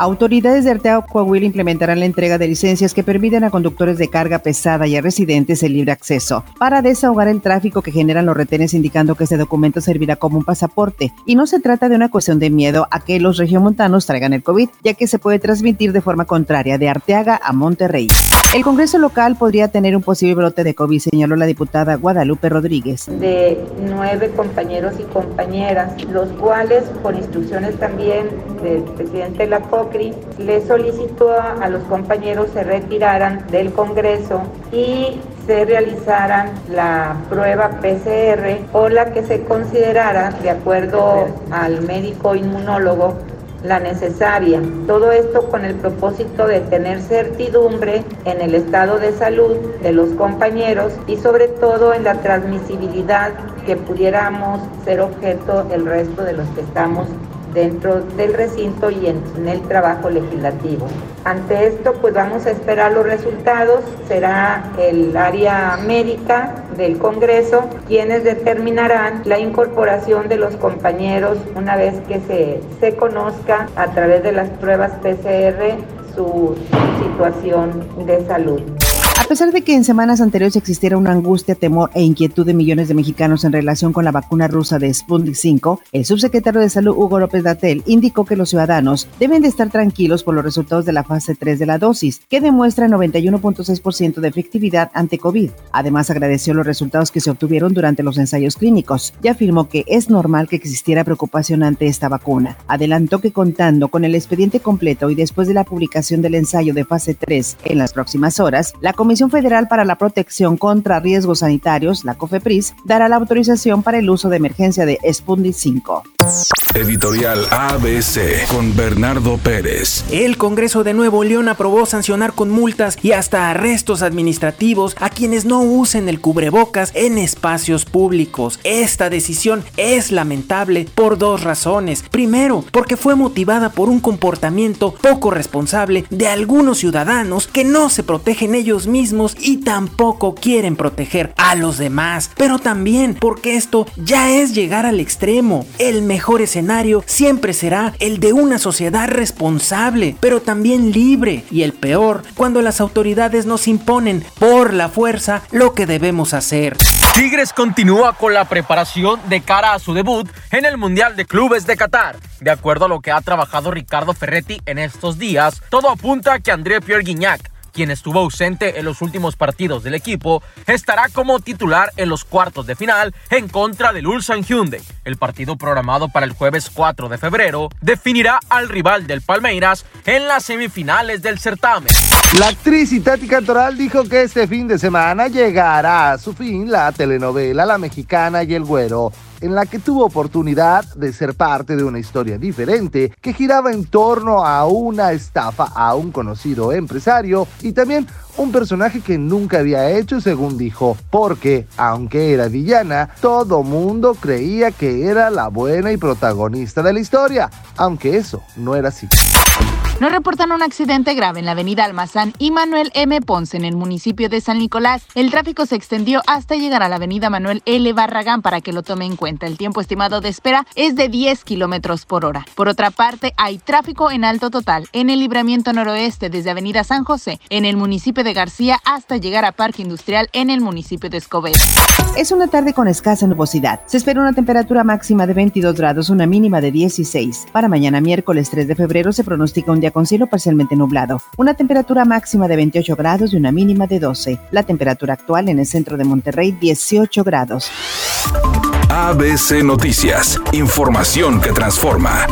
Autoridades de Arteaga, Coahuila implementarán la entrega de licencias que permiten a conductores de carga pesada y a residentes el libre acceso para desahogar el tráfico que generan los retenes, indicando que este documento servirá como un pasaporte. Y no se trata de una cuestión de miedo a que los regiomontanos traigan el COVID, ya que se puede transmitir de forma contraria de Arteaga a Monterrey. El Congreso local podría tener un posible brote de COVID, señaló la diputada Guadalupe Rodríguez. De nueve compañeros y compañeras, los cuales, por instrucciones también del presidente de la le solicitó a los compañeros se retiraran del Congreso y se realizaran la prueba PCR o la que se considerara, de acuerdo al médico inmunólogo, la necesaria. Todo esto con el propósito de tener certidumbre en el estado de salud de los compañeros y sobre todo en la transmisibilidad que pudiéramos ser objeto el resto de los que estamos dentro del recinto y en, el trabajo legislativo. Ante esto, pues vamos a esperar los resultados. Será el área médica del Congreso quienes determinarán la incorporación de los compañeros una vez que se, se conozca a través de las pruebas PCR su situación de salud. Pesar de que en semanas anteriores existiera una angustia, temor e inquietud de millones de mexicanos en relación con la vacuna rusa de Sputnik 5, el subsecretario de Salud Hugo López Datel indicó que los ciudadanos deben de estar tranquilos por los resultados de la fase 3 de la dosis, que demuestra 91.6% de efectividad ante COVID. Además, agradeció los resultados que se obtuvieron durante los ensayos clínicos y afirmó que es normal que existiera preocupación ante esta vacuna. Adelantó que contando con el expediente completo y después de la publicación del ensayo de fase 3 en las próximas horas, la Comisión Comisión Federal para la Protección contra Riesgos Sanitarios, la COFEPRIS, dará la autorización para el uso de emergencia de Sputnik 5. Editorial ABC con Bernardo Pérez. El Congreso de Nuevo León aprobó sancionar con multas y hasta arrestos administrativos a quienes no usen el cubrebocas en espacios públicos. Esta decisión es lamentable por dos razones. Primero, porque fue motivada por un comportamiento poco responsable de algunos ciudadanos que no se protegen ellos mismos y tampoco quieren proteger a los demás. Pero también porque esto ya es llegar al extremo. El mejor escenario siempre será el de una sociedad responsable, pero también libre. Y el peor, cuando las autoridades nos imponen por la fuerza lo que debemos hacer. Tigres continúa con la preparación de cara a su debut en el Mundial de Clubes de Qatar. De acuerdo a lo que ha trabajado Ricardo Ferretti en estos días, todo apunta a que André Pierre Guignac quien estuvo ausente en los últimos partidos del equipo, estará como titular en los cuartos de final en contra del Ulsan Hyundai. El partido programado para el jueves 4 de febrero definirá al rival del Palmeiras en las semifinales del certamen. La actriz Itati Cantoral dijo que este fin de semana llegará a su fin la telenovela La Mexicana y el Güero en la que tuvo oportunidad de ser parte de una historia diferente que giraba en torno a una estafa a un conocido empresario y también un personaje que nunca había hecho según dijo, porque aunque era villana, todo mundo creía que era la buena y protagonista de la historia, aunque eso no era así. Nos reportan un accidente grave en la avenida Almazán y Manuel M. Ponce en el municipio de San Nicolás. El tráfico se extendió hasta llegar a la avenida Manuel L. Barragán para que lo tome en cuenta. El tiempo estimado de espera es de 10 kilómetros por hora. Por otra parte, hay tráfico en alto total en el libramiento noroeste desde avenida San José en el municipio de García hasta llegar a Parque Industrial en el municipio de Escobedo. Es una tarde con escasa nubosidad. Se espera una temperatura máxima de 22 grados, una mínima de 16. Para mañana miércoles 3 de febrero se pronostica un día con cielo parcialmente nublado, una temperatura máxima de 28 grados y una mínima de 12. La temperatura actual en el centro de Monterrey 18 grados. ABC Noticias, información que transforma.